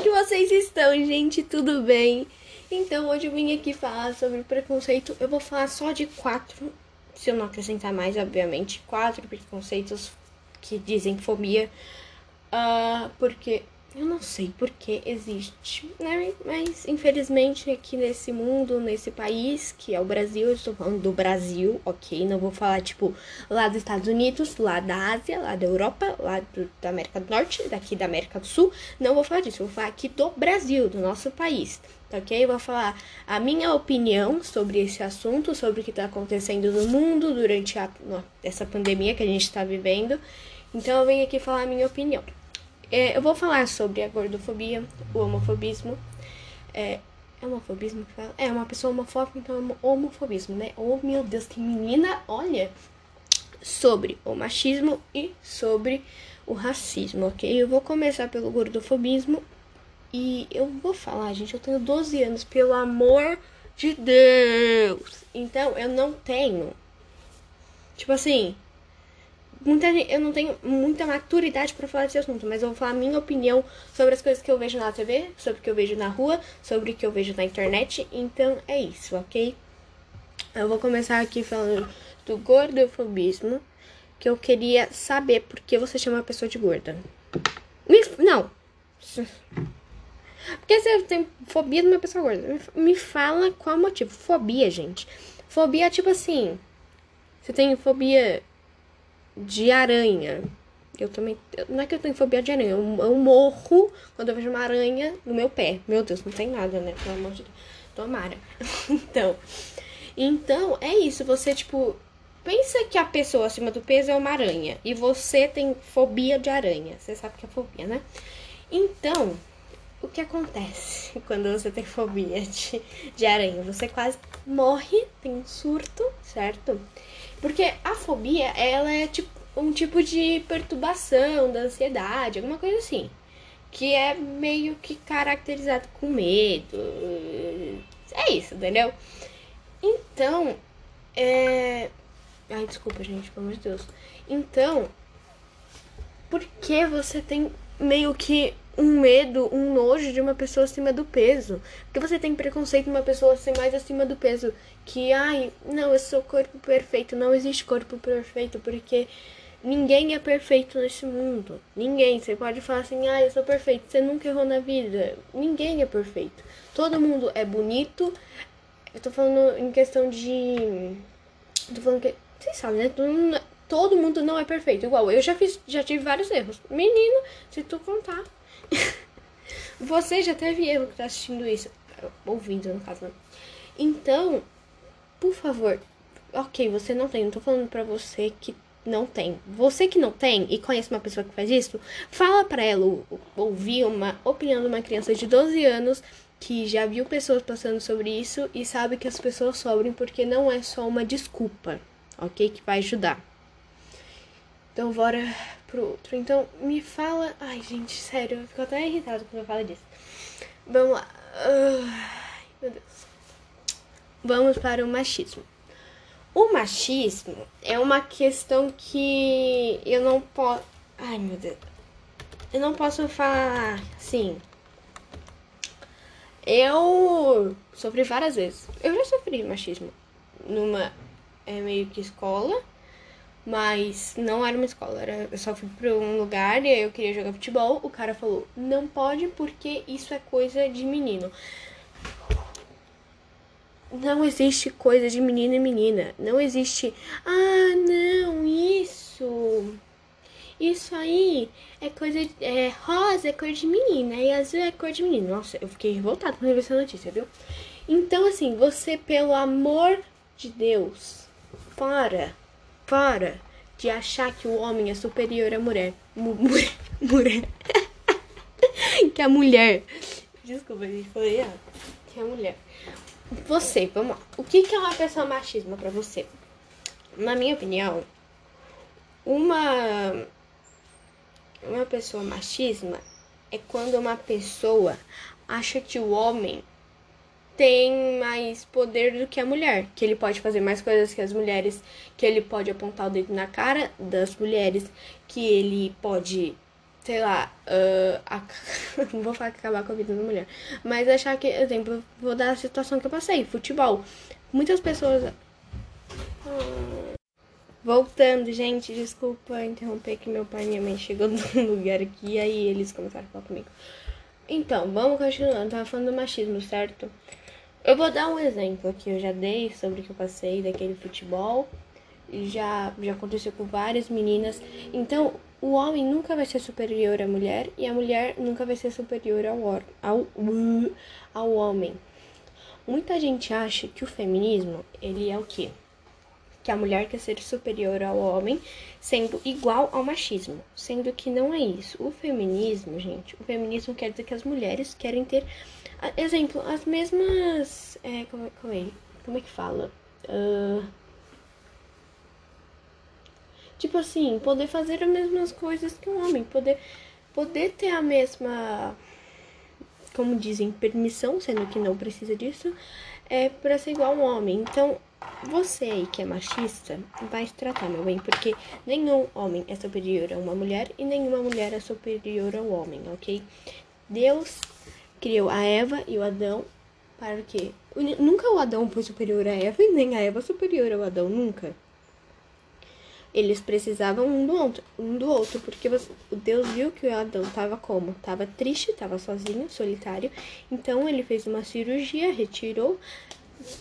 que vocês estão, gente? Tudo bem? Então, hoje eu vim aqui falar sobre preconceito. Eu vou falar só de quatro, se eu não acrescentar mais, obviamente. Quatro preconceitos que dizem fobia. Uh, porque eu não sei por que existe, né? Mas infelizmente aqui nesse mundo, nesse país, que é o Brasil, eu estou falando do Brasil, ok? Não vou falar tipo lá dos Estados Unidos, lá da Ásia, lá da Europa, lá do, da América do Norte, daqui da América do Sul. Não vou falar disso, vou falar aqui do Brasil, do nosso país, tá ok? Vou falar a minha opinião sobre esse assunto, sobre o que está acontecendo no mundo durante a, essa pandemia que a gente está vivendo. Então eu venho aqui falar a minha opinião. É, eu vou falar sobre a gordofobia, o homofobismo. É, é homofobismo que fala? É, uma pessoa homofóbica, então é homofobismo, né? Oh, meu Deus, que menina! Olha! Sobre o machismo e sobre o racismo, ok? Eu vou começar pelo gordofobismo e eu vou falar, gente, eu tenho 12 anos, pelo amor de Deus! Então, eu não tenho. Tipo assim, muita gente, eu não tenho muita maturidade para falar desse assunto, mas eu vou falar a minha opinião sobre as coisas que eu vejo na TV, sobre o que eu vejo na rua, sobre o que eu vejo na internet. Então é isso, ok? Eu vou começar aqui falando do gordofobismo, que eu queria saber por que você chama a pessoa de gorda. Me, não. Porque você tem fobia de uma pessoa gorda. Me fala qual o motivo. Fobia, gente. Fobia é tipo assim. Você tem fobia de aranha. Eu também. Não é que eu tenho fobia de aranha, eu, eu morro quando eu vejo uma aranha no meu pé. Meu Deus, não tem nada, né? Pelo amor de Deus. Tomara. então. Então, é isso. Você, tipo. Pensa que a pessoa acima do peso é uma aranha. E você tem fobia de aranha. Você sabe que é fobia, né? Então, o que acontece quando você tem fobia de, de aranha? Você quase morre, tem um surto, certo? Porque a fobia, ela é tipo um tipo de perturbação da ansiedade, alguma coisa assim. Que é meio que caracterizado com medo. É isso, entendeu? Então, é. Ai, desculpa, gente, pelo amor de Deus. Então, por que você tem meio que um medo, um nojo de uma pessoa acima do peso. Porque você tem preconceito de uma pessoa ser mais acima do peso. Que, ai, não, eu sou corpo perfeito. Não existe corpo perfeito, porque ninguém é perfeito nesse mundo. Ninguém. Você pode falar assim, ai, eu sou perfeito. Você nunca errou na vida. Ninguém é perfeito. Todo mundo é bonito. Eu tô falando em questão de. Tô falando que. Vocês sabem, né? Todo mundo, todo mundo não é perfeito. Igual, eu já fiz, já tive vários erros. Menino, se tu contar você já teve erro que tá assistindo isso. Ouvindo, no caso. Né? Então, por favor. Ok, você não tem. Não tô falando pra você que não tem. Você que não tem e conhece uma pessoa que faz isso, fala pra ela ouvir uma opinião de uma criança de 12 anos que já viu pessoas passando sobre isso e sabe que as pessoas sobram porque não é só uma desculpa, ok? Que vai ajudar. Então, bora pro outro. Então, me fala. Ai, gente, sério, eu fico até irritado quando eu falo disso. Vamos lá. Ai, meu Deus. Vamos para o machismo. O machismo é uma questão que eu não posso. Ai, meu Deus. Eu não posso falar assim. Eu sofri várias vezes. Eu já sofri machismo numa é, meio que escola mas não era uma escola, era, eu só fui pra um lugar e eu queria jogar futebol. O cara falou: não pode porque isso é coisa de menino. Não existe coisa de menino e menina. Não existe. Ah, não, isso. Isso aí é coisa. É, rosa é cor de menina e azul é cor de menino. Nossa, eu fiquei revoltada quando eu vi essa notícia, viu? Então, assim, você, pelo amor de Deus, para para de achar que o homem é superior à mulher. mulher. mulher. que a mulher. Desculpa, gente falei errado. Que a mulher. Você, vamos lá. O que, que é uma pessoa machismo para você? Na minha opinião, uma uma pessoa machisma é quando uma pessoa acha que o homem tem mais poder do que a mulher, que ele pode fazer mais coisas que as mulheres, que ele pode apontar o dedo na cara das mulheres, que ele pode sei lá, uh, a, não vou falar que acabar com a vida da mulher, mas achar que, exemplo, vou dar a situação que eu passei, futebol. Muitas pessoas. Voltando, gente, desculpa interromper que meu pai e minha mãe chegou num lugar aqui e aí eles começaram a falar comigo. Então, vamos continuando. Tava falando do machismo, certo? Eu vou dar um exemplo aqui. Eu já dei sobre o que eu passei daquele futebol. Já, já aconteceu com várias meninas. Então, o homem nunca vai ser superior à mulher e a mulher nunca vai ser superior ao, ao, ao homem. Muita gente acha que o feminismo, ele é o quê? Que a mulher quer ser superior ao homem, sendo igual ao machismo, sendo que não é isso. O feminismo, gente, o feminismo quer dizer que as mulheres querem ter, exemplo, as mesmas, é, como, é, como, é, como é que fala? Uh, tipo assim, poder fazer as mesmas coisas que um homem, poder, poder ter a mesma como dizem, permissão, sendo que não precisa disso, é para ser igual um homem. Então, você aí que é machista, vai se tratar, meu bem, porque nenhum homem é superior a uma mulher e nenhuma mulher é superior ao homem, ok? Deus criou a Eva e o Adão para o quê? Nunca o Adão foi superior a Eva e nem a Eva superior ao Adão, nunca eles precisavam um do outro, um do outro porque o Deus viu que o Adão estava como? Tava triste, estava sozinho, solitário. Então ele fez uma cirurgia, retirou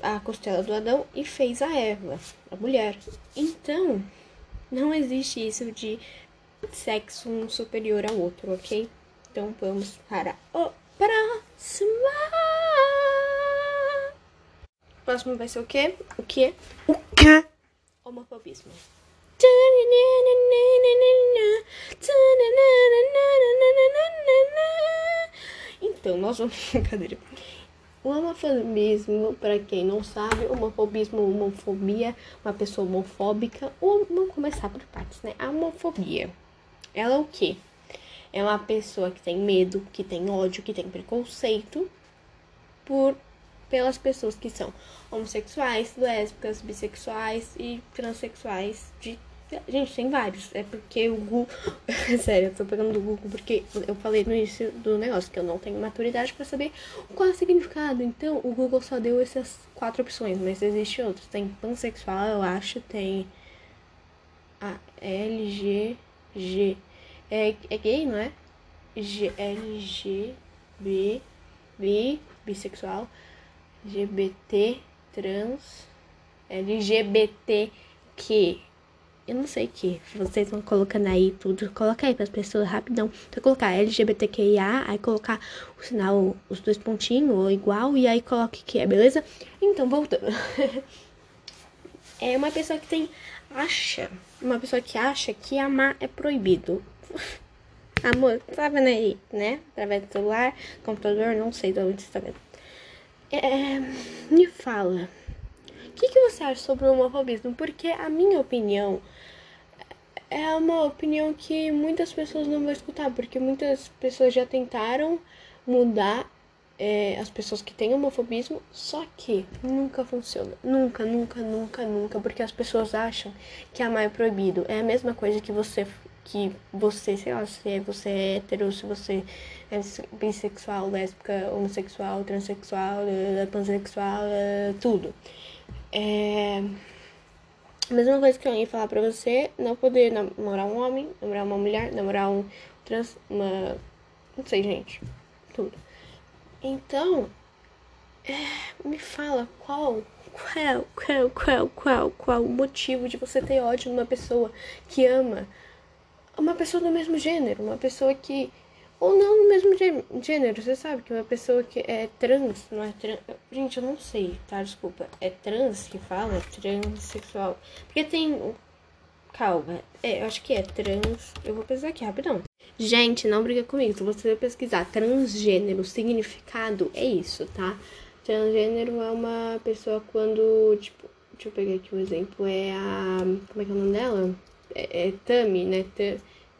a costela do Adão e fez a Eva, a mulher. Então, não existe isso de sexo um superior ao outro, ok? Então vamos para o próximo. O próximo vai ser o quê? O quê? O quê? Homofobismo. Então, nós vamos. Brincadeira. O homofobismo, para quem não sabe, homofobismo, homofobia, uma pessoa homofóbica. Vamos começar por partes, né? A homofobia. Ela é o quê? É uma pessoa que tem medo, que tem ódio, que tem preconceito por pelas pessoas que são homossexuais, lésbicas, bissexuais e transexuais de Gente, tem vários. É porque o Google. Sério, eu tô pegando do Google porque eu falei no início do negócio que eu não tenho maturidade para saber qual é o significado. Então, o Google só deu essas quatro opções, mas existe outros. Tem pansexual, eu acho, tem. A L, G, G. É, é gay, não é? G, L, G, B, B, bissexual. LGBT, trans. LGBTQ eu não sei o que. Vocês vão colocando aí tudo. Coloca aí para as pessoas rapidão. Então, colocar LGBTQIA, aí colocar o sinal, os dois pontinhos, ou igual, e aí coloque que é, beleza? Então, voltando. é uma pessoa que tem. Acha. Uma pessoa que acha que amar é proibido. Amor, tá vendo aí, né? Através do celular, computador, não sei de onde você tá vendo. É, me fala. O que, que você acha sobre o homofobismo? Porque a minha opinião é uma opinião que muitas pessoas não vão escutar, porque muitas pessoas já tentaram mudar é, as pessoas que têm homofobismo, só que nunca funciona. Nunca, nunca, nunca, nunca, porque as pessoas acham que amar é proibido. É a mesma coisa que você, que você, sei lá, se você é hétero, se você é bissexual, lésbica, homossexual, transexual, eh, pansexual, eh, tudo. É a mesma coisa que eu ia falar pra você, não poder namorar um homem, namorar uma mulher, namorar um trans, uma. Não sei, gente. Tudo. Então, é, me fala qual, qual, qual, qual, qual, qual o motivo de você ter ódio numa pessoa que ama uma pessoa do mesmo gênero, uma pessoa que ou não no mesmo gênero. Você sabe que uma pessoa que é trans, não é trans. Gente, eu não sei, tá? Desculpa. É trans que fala? Transsexual. Porque tem. Calma. É, eu acho que é trans. Eu vou pesquisar aqui rapidão. Gente, não briga comigo. Se você pesquisar transgênero, significado, é isso, tá? Transgênero é uma pessoa quando, tipo, deixa eu pegar aqui um exemplo, é a. Como é que é o nome dela? É, é Tami, né?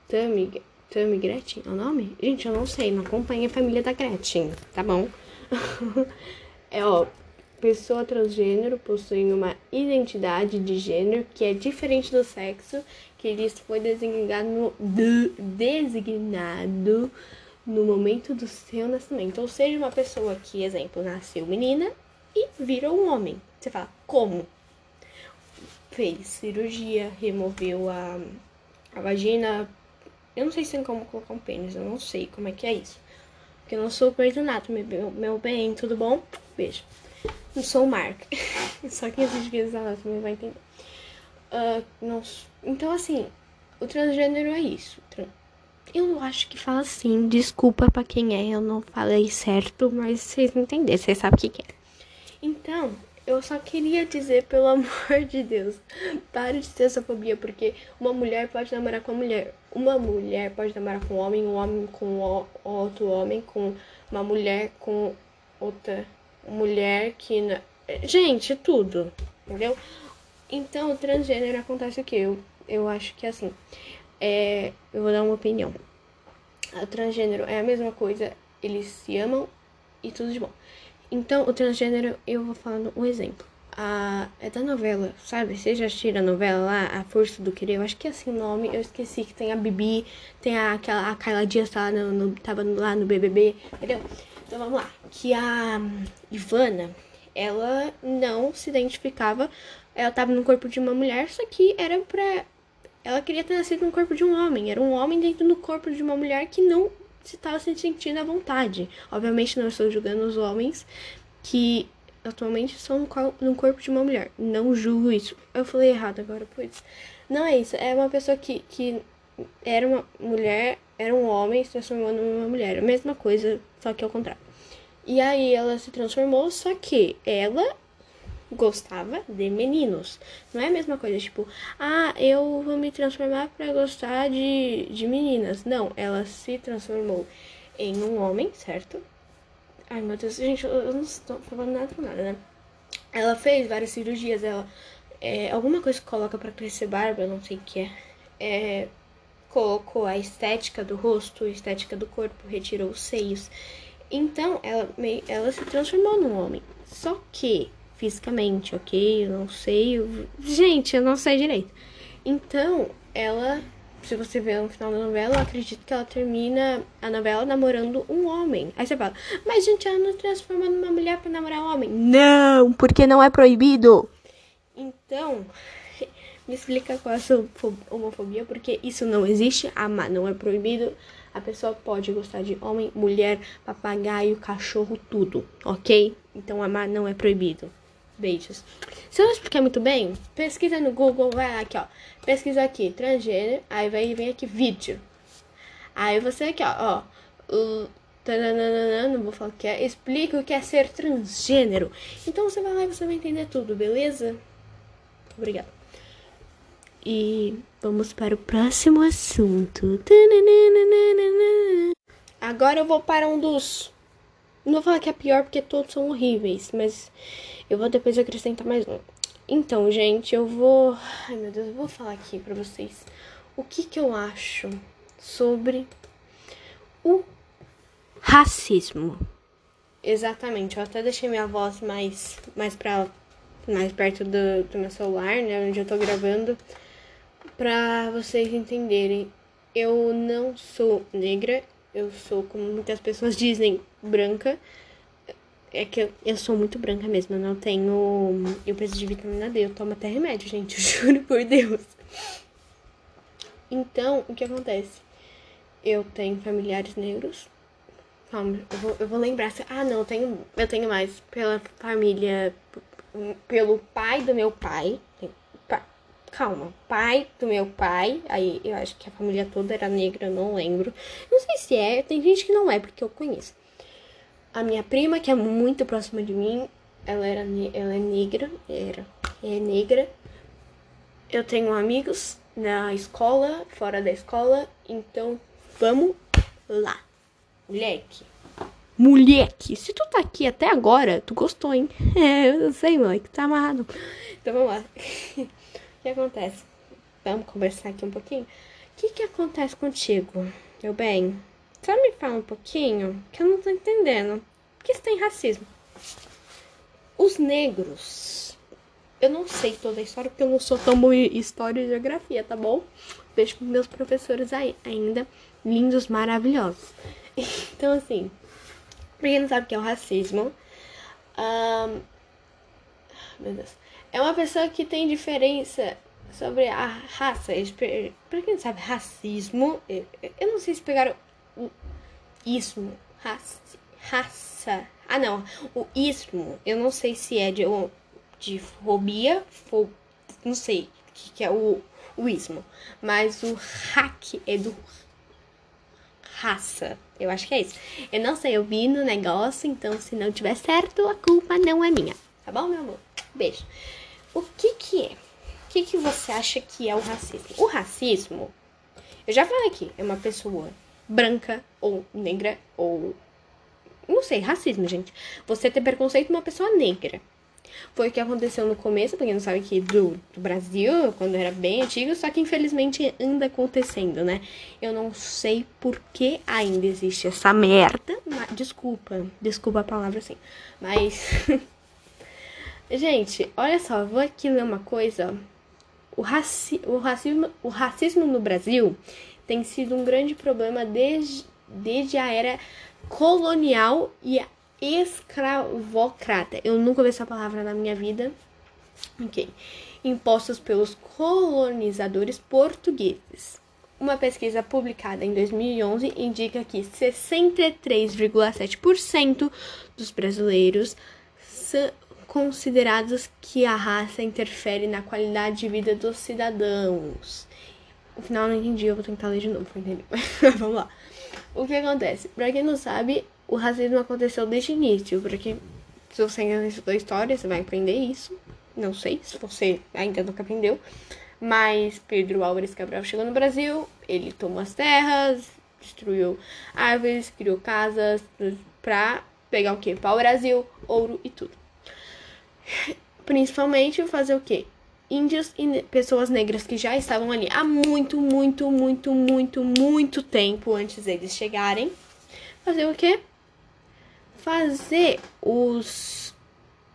Tami, Tammy Gretchen é o nome? Gente, eu não sei, não acompanha a família da Gretchen, tá bom? é, ó, pessoa transgênero possui uma identidade de gênero que é diferente do sexo que lhes foi designado no, de, designado no momento do seu nascimento. Ou seja, uma pessoa que, exemplo, nasceu menina e virou um homem. Você fala, como? Fez cirurgia, removeu a, a vagina. Eu não sei se tem como colocar um pênis, eu não sei como é que é isso. Porque eu não sou Grey's Anatomy, meu, meu bem, tudo bom? Beijo. Não sou o Mark. Só quem assiste Grey's Anatomy vai entender. Uh, não, então, assim, o transgênero é isso. Eu acho que fala assim, desculpa para quem é, eu não falei certo, mas vocês entenderam, vocês sabem o que, que é. Então, eu só queria dizer, pelo amor de Deus, pare de ter essa fobia, porque uma mulher pode namorar com uma mulher. Uma mulher pode namorar com um homem, um homem com outro homem, com uma mulher com outra mulher que. Gente, tudo. Entendeu? Então, o transgênero acontece o que? Eu, eu acho que assim. É, eu vou dar uma opinião. O transgênero é a mesma coisa, eles se amam e tudo de bom. Então, o transgênero, eu vou falando um exemplo. A, é da novela, sabe? Você já assistiu a novela lá, A Força do Querer? Eu acho que é assim o nome. Eu esqueci que tem a Bibi, tem a, aquela, a Kyla Dias tá no, no, tava lá no BBB, entendeu? Então vamos lá. Que a Ivana, ela não se identificava. Ela tava no corpo de uma mulher, só que era pra. Ela queria ter nascido no corpo de um homem. Era um homem dentro do corpo de uma mulher que não estava se sentindo à vontade. Obviamente não estou julgando os homens que atualmente estão no corpo de uma mulher. Não julgo isso. Eu falei errado agora, pois. Não é isso. É uma pessoa que, que era uma mulher, era um homem se transformando numa mulher. A mesma coisa, só que ao contrário. E aí ela se transformou, só que ela gostava de meninos. Não é a mesma coisa, tipo, ah, eu vou me transformar para gostar de, de meninas. Não, ela se transformou em um homem, certo? Ai, meu Deus, gente, eu não estou falando nada com nada, né? Ela fez várias cirurgias, ela. É, alguma coisa que coloca para crescer barba, eu não sei o que é. é. Colocou a estética do rosto, a estética do corpo, retirou os seios. Então, ela, ela se transformou num homem. Só que fisicamente, ok? Eu não sei. Eu... Gente, eu não sei direito. Então, ela, se você vê no final da novela, eu acredito que ela termina a novela namorando um homem. Aí você fala, mas gente, ela não transforma numa mulher pra namorar um homem. Não, porque não é proibido. Então, me explica qual é a sua homofobia, porque isso não existe. Amar não é proibido. A pessoa pode gostar de homem, mulher, papagaio, cachorro, tudo, ok? Então amar não é proibido. Beijos. Se eu não explicar muito bem, pesquisa no Google, vai aqui, ó. Pesquisa aqui, transgênero, aí vai vem aqui vídeo. Aí você aqui, ó, ó. Não vou falar o que é. Explica o que é ser transgênero. Então você vai lá e você vai entender tudo, beleza? Obrigada. E vamos para o próximo assunto. Agora eu vou para um dos. Não vou falar que é pior porque todos são horríveis, mas eu vou depois acrescentar mais um. Então, gente, eu vou. Ai, meu Deus, eu vou falar aqui pra vocês o que, que eu acho sobre o racismo. Exatamente, eu até deixei minha voz mais, mais, pra, mais perto do, do meu celular, né? Onde eu tô gravando, pra vocês entenderem. Eu não sou negra, eu sou, como muitas pessoas dizem, branca. É que eu, eu sou muito branca mesmo, eu não tenho. Eu preciso de vitamina D, eu tomo até remédio, gente, eu juro por Deus. Então, o que acontece? Eu tenho familiares negros. Calma, eu vou, eu vou lembrar. Se, ah, não, eu tenho, eu tenho mais pela família. Pelo pai do meu pai. calma, pai do meu pai. Aí eu acho que a família toda era negra, eu não lembro. Não sei se é, tem gente que não é, porque eu conheço. A minha prima, que é muito próxima de mim, ela, era, ela é negra, era, é negra. Eu tenho amigos na escola, fora da escola, então vamos lá. Moleque. Moleque, se tu tá aqui até agora, tu gostou, hein? É, eu sei, moleque, tá amarrado. Então vamos lá. o que acontece? Vamos conversar aqui um pouquinho? O que que acontece contigo, meu bem? Só me fala um pouquinho, que eu não tô entendendo. Por que você tem racismo? os negros. Eu não sei toda a história porque eu não sou tão boa em história e geografia, tá bom? Beijo pros meus professores aí, ainda lindos, maravilhosos. Então, assim, pra quem não sabe o que é o racismo, um, meu Deus, é uma pessoa que tem diferença sobre a raça. Pra quem não sabe, racismo, eu não sei se pegaram o ismo, raça. Ah, não, o ismo, eu não sei se é de, de fobia, fo, não sei o que, que é o, o ismo, mas o hack é do raça. Eu acho que é isso. Eu não sei, eu vi no negócio, então se não tiver certo, a culpa não é minha. Tá bom, meu amor? Beijo. O que que é? O que que você acha que é o racismo? O racismo, eu já falei aqui, é uma pessoa branca ou negra ou não sei, racismo, gente. Você ter preconceito com uma pessoa negra. Foi o que aconteceu no começo, porque não sabe que do, do Brasil, quando era bem antigo, só que infelizmente anda acontecendo, né? Eu não sei por que ainda existe essa merda. Mas, desculpa, desculpa a palavra assim. Mas. Gente, olha só, vou aqui ler uma coisa. O, raci o, racismo, o racismo no Brasil tem sido um grande problema desde, desde a era colonial e escravocrata. Eu nunca ouvi essa palavra na minha vida. Ok. Impostos pelos colonizadores portugueses. Uma pesquisa publicada em 2011 indica que 63,7% dos brasileiros são considerados que a raça interfere na qualidade de vida dos cidadãos. No final não entendi, eu vou tentar ler de novo pra entender. Vamos lá. O que acontece? Pra quem não sabe, o racismo aconteceu desde o início, porque se você ainda estudou história, você vai aprender isso. Não sei se você ainda nunca aprendeu. Mas Pedro Álvares Cabral chegou no Brasil, ele tomou as terras, destruiu árvores, criou casas pra pegar o quê? O Brasil, ouro e tudo. Principalmente fazer o quê? Índios e pessoas negras que já estavam ali há muito, muito, muito, muito, muito tempo antes deles chegarem. Fazer o quê? fazer os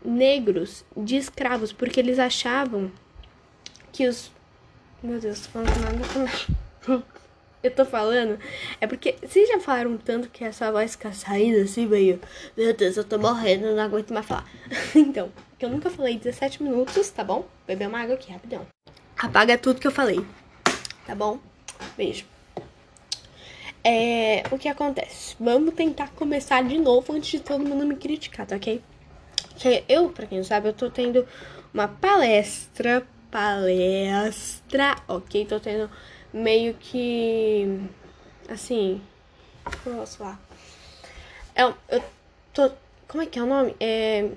negros de escravos, porque eles achavam que os. Meu Deus, tô falando nada Eu tô falando. É porque vocês já falaram tanto que essa voz fica saída assim, meio. Meu Deus, eu tô morrendo, não aguento mais falar. então, que eu nunca falei 17 minutos, tá bom? Beber uma água aqui, rapidão. Apaga tudo que eu falei. Tá bom? Beijo. É, o que acontece? Vamos tentar começar de novo antes de todo mundo me criticar, tá ok? Que eu, pra quem não sabe, eu tô tendo uma palestra, palestra, ok? Tô tendo meio que, assim, posso lá. É, eu tô, como é que é o nome? É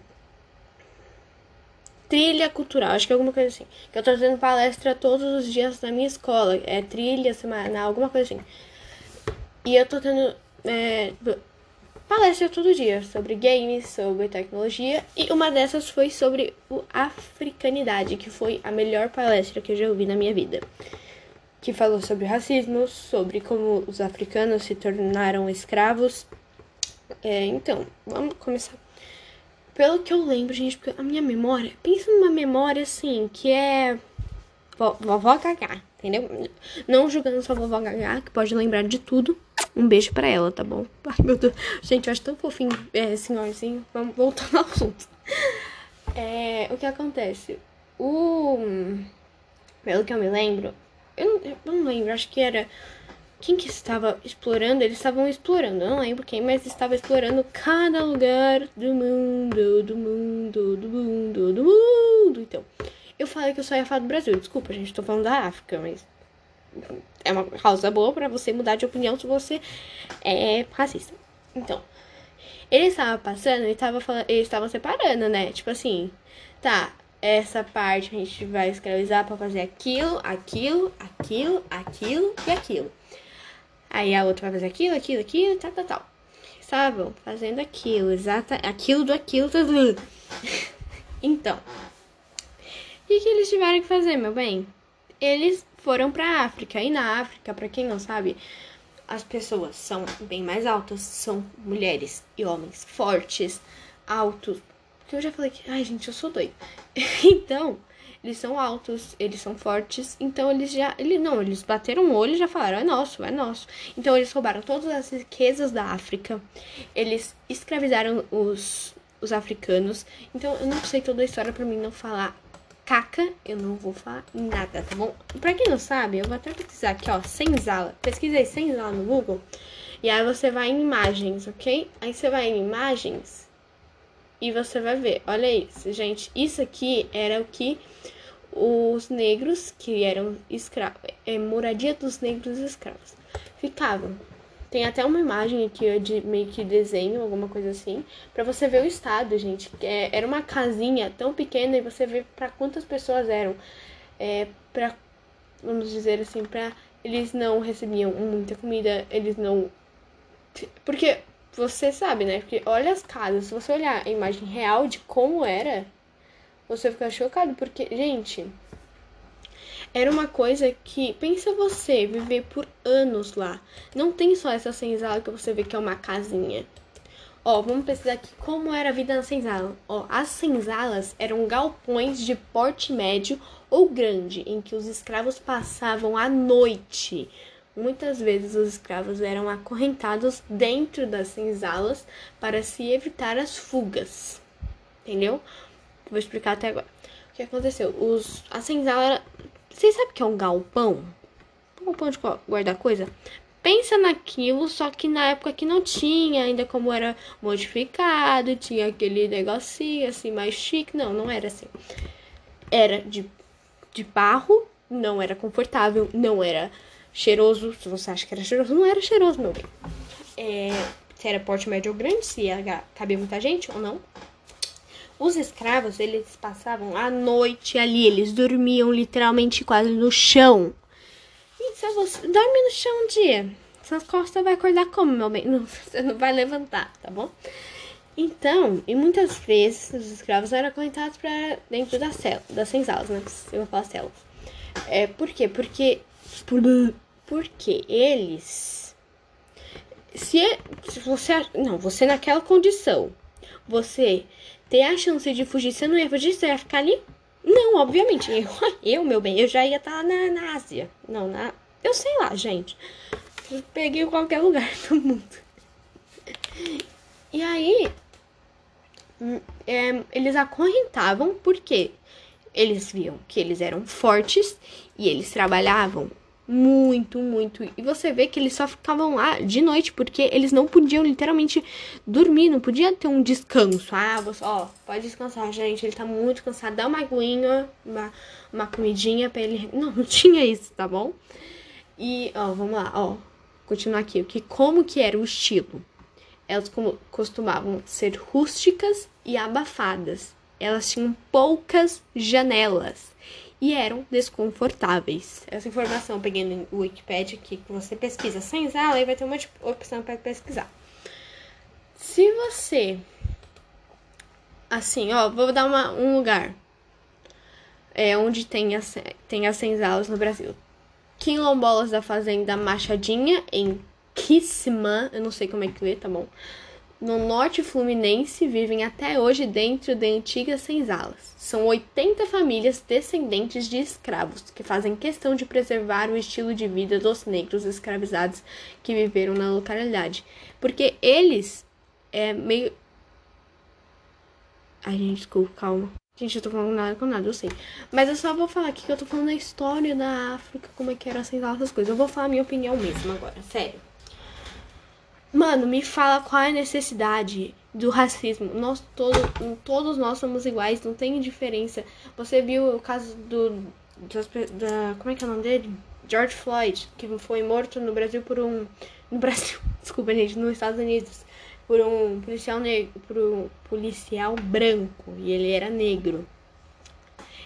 trilha cultural, acho que é alguma coisa assim. Que eu tô tendo palestra todos os dias na minha escola, é trilha semanal, alguma coisa assim. E eu tô tendo é, palestra todo dia sobre games, sobre tecnologia. E uma dessas foi sobre o africanidade, que foi a melhor palestra que eu já ouvi na minha vida. Que falou sobre racismo, sobre como os africanos se tornaram escravos. É, então, vamos começar. Pelo que eu lembro, gente, porque a minha memória. Pensa numa memória assim, que é. Vovó Gagá, entendeu? Não julgando sua vovó Gagá, que pode lembrar de tudo. Um beijo pra ela, tá bom? Ai, meu Deus. Gente, eu acho tão fofinho, é, senhorzinho. Vamos voltar ao assunto. É, o que acontece? O. Pelo que eu me lembro, eu não, eu não lembro, acho que era. Quem que estava explorando? Eles estavam explorando, eu não lembro quem, mas estava explorando cada lugar do mundo, do mundo, do mundo, do mundo. Então, eu falei que eu só ia falar do Brasil. Desculpa, gente, tô falando da África, mas é uma causa boa para você mudar de opinião se você é racista. Então, ele estava passando, ele estava falando, eles estavam separando, né? Tipo assim, tá, essa parte a gente vai escravizar para fazer aquilo, aquilo, aquilo, aquilo e aquilo. Aí a outra vai fazer aquilo, aquilo, aquilo, tal, tal, tal. Estavam fazendo aquilo, exata, aquilo do aquilo, tudo. então, o que, que eles tiveram que fazer, meu bem? Eles foram para África. E na África, para quem não sabe, as pessoas são bem mais altas, são mulheres e homens fortes, altos, Porque eu já falei que, ai, gente, eu sou doido. então, eles são altos, eles são fortes, então eles já, ele não, eles bateram o olho e já falaram, é nosso, é nosso. Então eles roubaram todas as riquezas da África. Eles escravizaram os os africanos. Então eu não sei toda a história para mim não falar caca, eu não vou falar nada, tá bom? Pra quem não sabe, eu vou até pesquisar aqui, ó, senzala. Pesquisei senzala no Google. E aí você vai em imagens, ok? Aí você vai em imagens e você vai ver. Olha isso, gente. Isso aqui era o que os negros, que eram escravos, é, moradia dos negros escravos, ficavam. Tem até uma imagem aqui de meio que desenho, alguma coisa assim, para você ver o estado, gente. É, era uma casinha tão pequena e você vê para quantas pessoas eram. É, para vamos dizer assim, para eles não recebiam muita comida, eles não porque você sabe, né? Porque olha as casas, se você olhar a imagem real de como era, você fica chocado, porque, gente, era uma coisa que, pensa você, viver por anos lá. Não tem só essa senzala que você vê que é uma casinha. Ó, vamos pesquisar aqui como era a vida na senzala. Ó, as senzalas eram galpões de porte médio ou grande, em que os escravos passavam a noite. Muitas vezes os escravos eram acorrentados dentro das senzalas para se evitar as fugas. Entendeu? Vou explicar até agora. O que aconteceu? Os, a senzala vocês sabem o que é um galpão? Um galpão de guardar coisa? Pensa naquilo, só que na época que não tinha ainda como era modificado, tinha aquele negocinho assim mais chique. Não, não era assim. Era de, de barro, não era confortável, não era cheiroso. Se você acha que era cheiroso, não era cheiroso, meu bem. É, se era porte médio ou grande, se ia caber muita gente ou não. Os escravos, eles passavam a noite ali, eles dormiam literalmente quase no chão. E se você dorme no chão um dia, suas costas vai acordar como, meu bem? Não, você não vai levantar, tá bom? Então, e muitas vezes os escravos eram acorrentados para dentro da cela, das senzalas, né? Eu vou falar celas. É, por quê? Porque por, porque eles se, se você não, você naquela condição, você ter a chance de fugir, você não ia fugir, você ia ficar ali? Não, obviamente. Eu, eu meu bem, eu já ia estar tá na, na Ásia. Não, na. Eu sei lá, gente. Eu peguei qualquer lugar do mundo. E aí. Hum, é, eles acorrentavam porque eles viam que eles eram fortes e eles trabalhavam muito, muito. E você vê que eles só ficavam lá de noite porque eles não podiam literalmente dormir, não podia ter um descanso. Ah, você, ó, pode descansar, gente. Ele tá muito cansado. Dá uma aguinha, uma, uma comidinha pra ele. Não, não tinha isso, tá bom? E, ó, vamos lá, ó. Continuar aqui. Que, como que era o estilo? Elas costumavam ser rústicas e abafadas. Elas tinham poucas janelas e eram desconfortáveis. Essa informação eu peguei no Wikipedia que você pesquisa sem usar, aí vai ter uma opção para pesquisar. Se você. Assim, ó, vou dar uma, um lugar. É onde tem as, tem as senzalas no Brasil. Quilombolas da Fazenda Machadinha, em Quissimã, eu não sei como é que lê, tá bom? No norte fluminense vivem até hoje dentro de antigas senzalas. São 80 famílias descendentes de escravos que fazem questão de preservar o estilo de vida dos negros escravizados que viveram na localidade, porque eles é meio Ai, gente, desculpa, calma. Gente, eu tô falando nada com nada, eu sei. Mas eu só vou falar aqui que eu tô falando a história da África, como é que era a senzala, essas coisas. Eu vou falar a minha opinião mesmo agora, sério. Mano, me fala qual é a necessidade do racismo. Nós todos, todos nós somos iguais, não tem diferença. Você viu o caso do da, como é que é o nome dele? George Floyd, que foi morto no Brasil por um no Brasil, desculpa, gente, nos Estados Unidos, por um policial negro, por um policial branco, e ele era negro.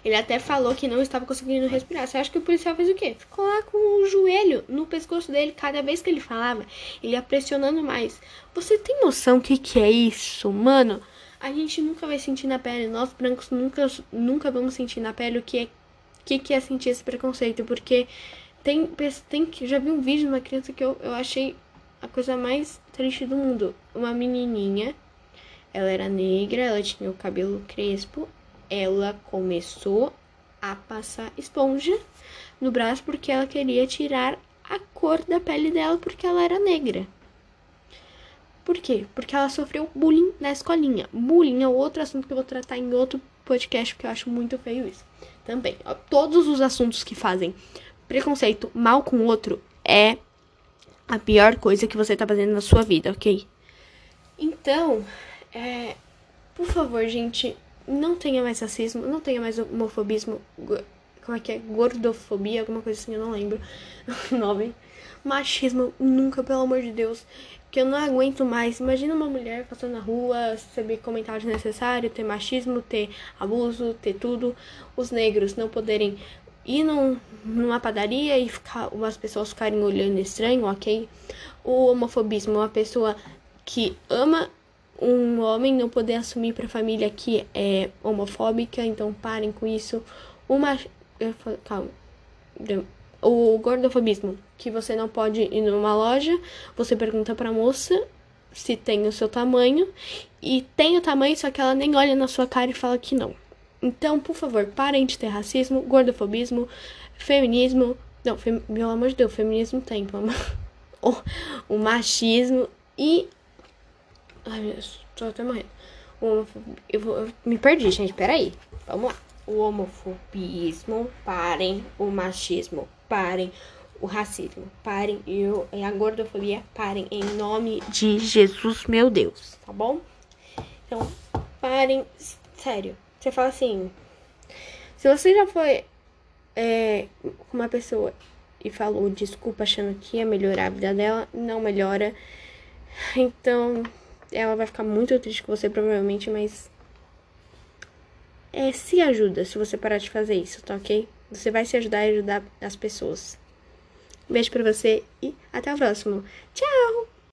Ele até falou que não estava conseguindo respirar. Você acha que o policial fez o quê? Ficou lá com o joelho no pescoço dele. Cada vez que ele falava, ele ia pressionando mais. Você tem noção o que, que é isso, mano? A gente nunca vai sentir na pele. Nós brancos nunca, nunca vamos sentir na pele o que é, que, que é sentir esse preconceito. Porque tem, tem. Já vi um vídeo de uma criança que eu, eu achei a coisa mais triste do mundo. Uma menininha ela era negra, ela tinha o cabelo crespo, ela começou a passar esponja no braço porque ela queria tirar a cor da pele dela porque ela era negra. Por quê? Porque ela sofreu bullying na escolinha. Bullying é outro assunto que eu vou tratar em outro podcast, porque eu acho muito feio isso. Também, todos os assuntos que fazem preconceito mal com o outro é a pior coisa que você tá fazendo na sua vida, ok? Então, é, por favor, gente, não tenha mais racismo, não tenha mais homofobismo, como é que é? Gordofobia, alguma coisa assim, eu não lembro o nome. Machismo, nunca, pelo amor de Deus que eu não aguento mais. Imagina uma mulher passando na rua, receber comentários necessários, ter machismo, ter abuso, ter tudo. Os negros não poderem ir num, numa padaria e ficar, umas pessoas ficarem olhando estranho, ok? O homofobismo, uma pessoa que ama um homem não poder assumir para a família que é homofóbica, então parem com isso. Uma calma o gordofobismo, que você não pode ir numa loja, você pergunta pra moça se tem o seu tamanho e tem o tamanho, só que ela nem olha na sua cara e fala que não. Então, por favor, parem de ter racismo, gordofobismo, feminismo. Não, fem, pelo amor de Deus, feminismo tem, pelo amor. O, o machismo e. Ai meu Deus, tô até morrendo. O, eu, vou, eu me perdi, gente, peraí. Vamos lá. O homofobismo, parem. O machismo, parem o racismo, parem e, e a gordofobia, parem em nome de Jesus, meu Deus, tá bom? Então, parem, sério. Você fala assim, se você já foi é, uma pessoa e falou desculpa achando que ia melhorar a vida dela, não melhora. Então, ela vai ficar muito triste com você, provavelmente, mas. É, se ajuda se você parar de fazer isso, tá ok? Você vai se ajudar e ajudar as pessoas. beijo pra você e até o próximo. Tchau!